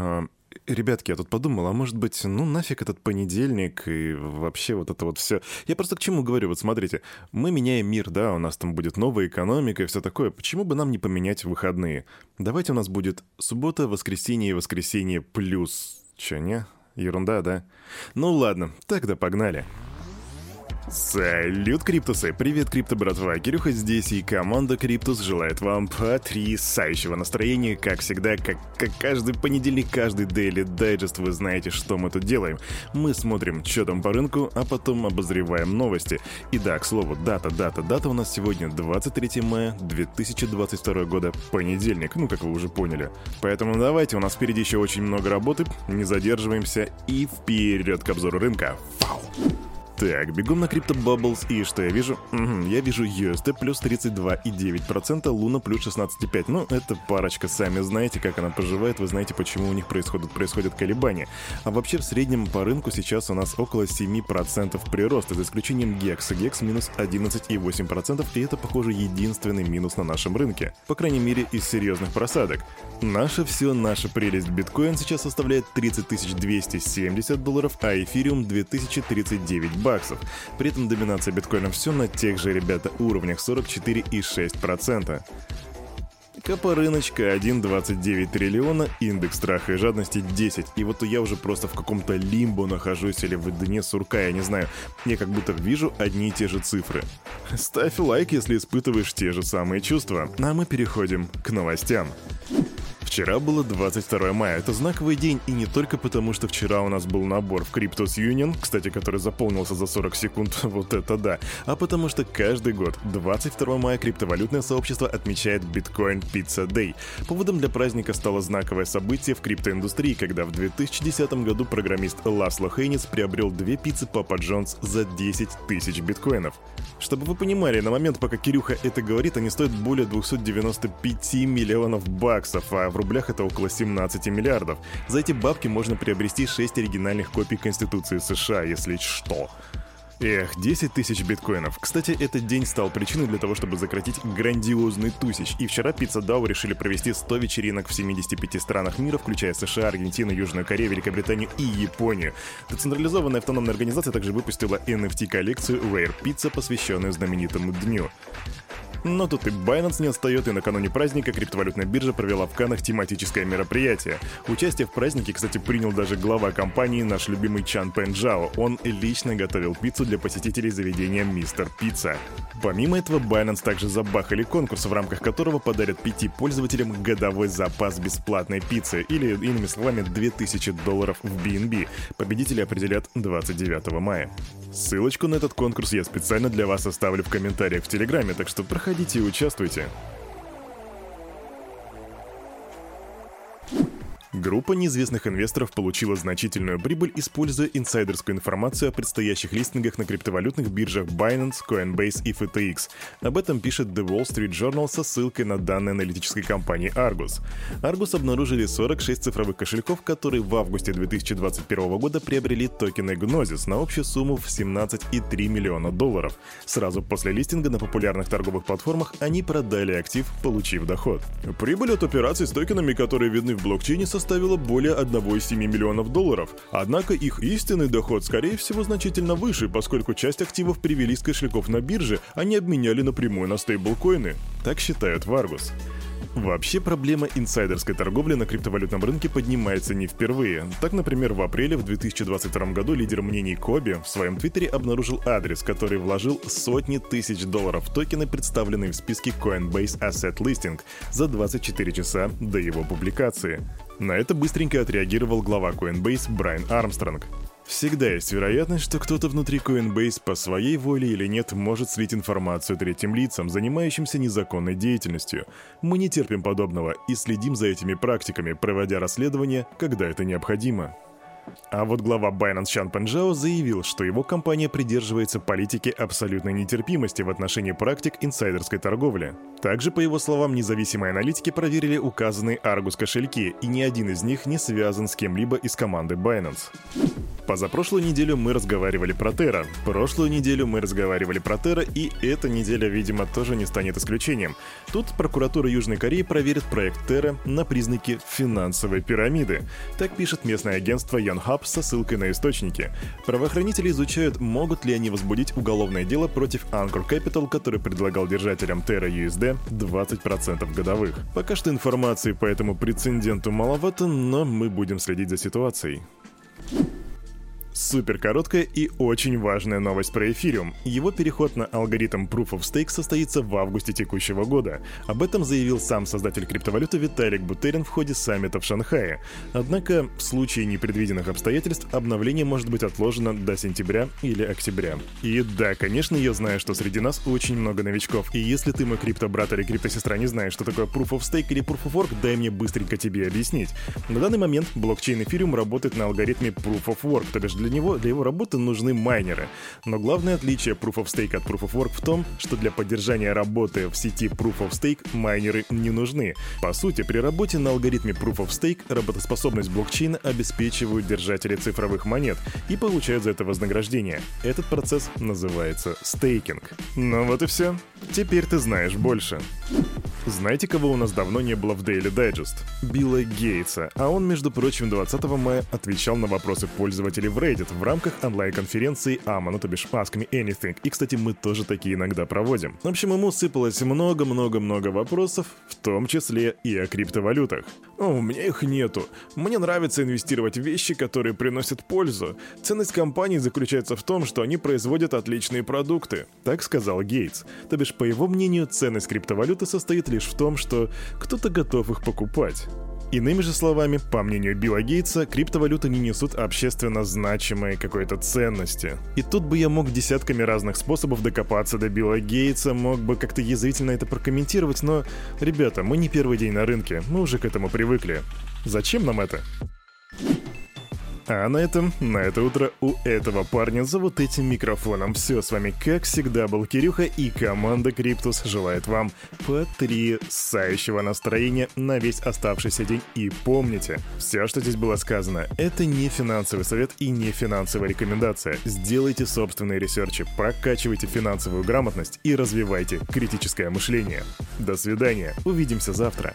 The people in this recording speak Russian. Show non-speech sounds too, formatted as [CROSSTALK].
А, Ребятки, я тут подумал, а может быть, ну нафиг этот понедельник и вообще вот это вот все. Я просто к чему говорю, вот смотрите, мы меняем мир, да, у нас там будет новая экономика и все такое. Почему бы нам не поменять выходные? Давайте у нас будет суббота, воскресенье и воскресенье плюс... Че, не? Ерунда, да? Ну ладно, тогда погнали. Салют, Криптусы! Привет, Крипто братва! Кирюха здесь, и команда Криптус желает вам потрясающего настроения, как всегда, как, как каждый понедельник, каждый Daily Digest, вы знаете, что мы тут делаем. Мы смотрим, что там по рынку, а потом обозреваем новости. И да, к слову, дата, дата, дата у нас сегодня 23 мая 2022 года, понедельник, ну, как вы уже поняли. Поэтому давайте, у нас впереди еще очень много работы, не задерживаемся и вперед к обзору рынка. Фау! Так, бегом на Crypto Bubbles, и что я вижу? Угу, я вижу USD плюс 32,9%, Луна плюс 16,5%. Ну, это парочка, сами знаете, как она поживает, вы знаете, почему у них происходят, происходят колебания. А вообще, в среднем по рынку сейчас у нас около 7% прироста, за исключением GEX. GEX минус 11,8%, и это, похоже, единственный минус на нашем рынке. По крайней мере, из серьезных просадок. Наше все, наша прелесть биткоин сейчас составляет 30 270 долларов, а эфириум 2039 баксов баксов. При этом доминация биткоина все на тех же, ребята, уровнях 44,6%. Капа рыночка 1,29 триллиона, индекс страха и жадности 10. И вот я уже просто в каком-то лимбо нахожусь или в дне сурка, я не знаю. Я как будто вижу одни и те же цифры. Ставь лайк, если испытываешь те же самые чувства. А мы переходим к новостям. Вчера было 22 мая. Это знаковый день, и не только потому, что вчера у нас был набор в Cryptos Union, кстати, который заполнился за 40 секунд, [LAUGHS] вот это да, а потому что каждый год 22 мая криптовалютное сообщество отмечает Bitcoin Pizza Day. Поводом для праздника стало знаковое событие в криптоиндустрии, когда в 2010 году программист Ласло Хейнис приобрел две пиццы Папа Джонс за 10 тысяч биткоинов. Чтобы вы понимали, на момент, пока Кирюха это говорит, они стоят более 295 миллионов баксов, а в рублях это около 17 миллиардов. За эти бабки можно приобрести 6 оригинальных копий Конституции США, если что. Эх, 10 тысяч биткоинов. Кстати, этот день стал причиной для того, чтобы закратить грандиозный тусич. И вчера Pizza DAO решили провести 100 вечеринок в 75 странах мира, включая США, Аргентину, Южную Корею, Великобританию и Японию. Децентрализованная автономная организация также выпустила NFT-коллекцию Rare Pizza, посвященную знаменитому дню. Но тут и Binance не отстает, и накануне праздника криптовалютная биржа провела в Канах тематическое мероприятие. Участие в празднике, кстати, принял даже глава компании, наш любимый Чан Пен Джао. Он лично готовил пиццу для посетителей заведения Мистер Пицца. Помимо этого, Binance также забахали конкурс, в рамках которого подарят пяти пользователям годовой запас бесплатной пиццы, или, иными словами, 2000 долларов в BNB. Победители определят 29 мая. Ссылочку на этот конкурс я специально для вас оставлю в комментариях в Телеграме, так что проходите и участвуйте. Группа неизвестных инвесторов получила значительную прибыль, используя инсайдерскую информацию о предстоящих листингах на криптовалютных биржах Binance, Coinbase и FTX. Об этом пишет The Wall Street Journal со ссылкой на данные аналитической компании Argus. Argus обнаружили 46 цифровых кошельков, которые в августе 2021 года приобрели токены Gnosis на общую сумму в 17,3 миллиона долларов. Сразу после листинга на популярных торговых платформах они продали актив, получив доход. Прибыль от операций с токенами, которые видны в блокчейне, со составила более 1,7 миллионов долларов. Однако их истинный доход, скорее всего, значительно выше, поскольку часть активов привели с кошельков на бирже, а не обменяли напрямую на стейблкоины. Так считают в Argus. Вообще проблема инсайдерской торговли на криптовалютном рынке поднимается не впервые. Так, например, в апреле в 2022 году лидер мнений Коби в своем твиттере обнаружил адрес, который вложил сотни тысяч долларов в токены, представленные в списке Coinbase Asset Listing за 24 часа до его публикации. На это быстренько отреагировал глава Coinbase Брайан Армстронг. Всегда есть вероятность, что кто-то внутри Coinbase по своей воле или нет может слить информацию третьим лицам, занимающимся незаконной деятельностью. Мы не терпим подобного и следим за этими практиками, проводя расследование, когда это необходимо. А вот глава Binance Чан Панжао заявил, что его компания придерживается политики абсолютной нетерпимости в отношении практик инсайдерской торговли. Также, по его словам, независимые аналитики проверили указанные Argus кошельки, и ни один из них не связан с кем-либо из команды Binance. Позапрошлую неделю мы разговаривали про Терра, прошлую неделю мы разговаривали про Терра, и эта неделя, видимо, тоже не станет исключением. Тут прокуратура Южной Кореи проверит проект Терра на признаки финансовой пирамиды. Так пишет местное агентство Yonhap со ссылкой на источники. Правоохранители изучают, могут ли они возбудить уголовное дело против Anchor Capital, который предлагал держателям Terra USD 20% годовых. Пока что информации по этому прецеденту маловато, но мы будем следить за ситуацией. Супер короткая и очень важная новость про эфириум. Его переход на алгоритм Proof of Stake состоится в августе текущего года. Об этом заявил сам создатель криптовалюты Виталик Бутерин в ходе саммита в Шанхае. Однако, в случае непредвиденных обстоятельств, обновление может быть отложено до сентября или октября. И да, конечно, я знаю, что среди нас очень много новичков. И если ты, мой крипто-брат или крипто-сестра, не знаешь, что такое Proof of Stake или Proof of Work, дай мне быстренько тебе объяснить. На данный момент блокчейн эфириум работает на алгоритме Proof of Work, то бишь для него, для его работы нужны майнеры. Но главное отличие Proof of Stake от Proof of Work в том, что для поддержания работы в сети Proof of Stake майнеры не нужны. По сути, при работе на алгоритме Proof of Stake работоспособность блокчейна обеспечивают держатели цифровых монет и получают за это вознаграждение. Этот процесс называется стейкинг. Ну вот и все. Теперь ты знаешь больше. Знаете, кого у нас давно не было в Daily Digest? Билла Гейтса, а он, между прочим, 20 мая отвечал на вопросы пользователей в Reddit в рамках онлайн-конференции AMA, ну то бишь Me Anything. И, кстати, мы тоже такие иногда проводим. В общем, ему сыпалось много-много-много вопросов, в том числе и о криптовалютах. О, у меня их нету. Мне нравится инвестировать в вещи, которые приносят пользу. Ценность компаний заключается в том, что они производят отличные продукты. Так сказал Гейтс. То бишь, по его мнению, ценность криптовалюты состоит лишь в том, что кто-то готов их покупать. Иными же словами, по мнению Билла Гейтса, криптовалюты не несут общественно значимой какой-то ценности. И тут бы я мог десятками разных способов докопаться до Билла Гейтса, мог бы как-то язвительно это прокомментировать, но, ребята, мы не первый день на рынке, мы уже к этому привыкли. Зачем нам это? А на этом, на это утро у этого парня за вот этим микрофоном все. С вами, как всегда, был Кирюха и команда Криптус желает вам потрясающего настроения на весь оставшийся день. И помните, все, что здесь было сказано, это не финансовый совет и не финансовая рекомендация. Сделайте собственные research и, прокачивайте финансовую грамотность и развивайте критическое мышление. До свидания, увидимся завтра.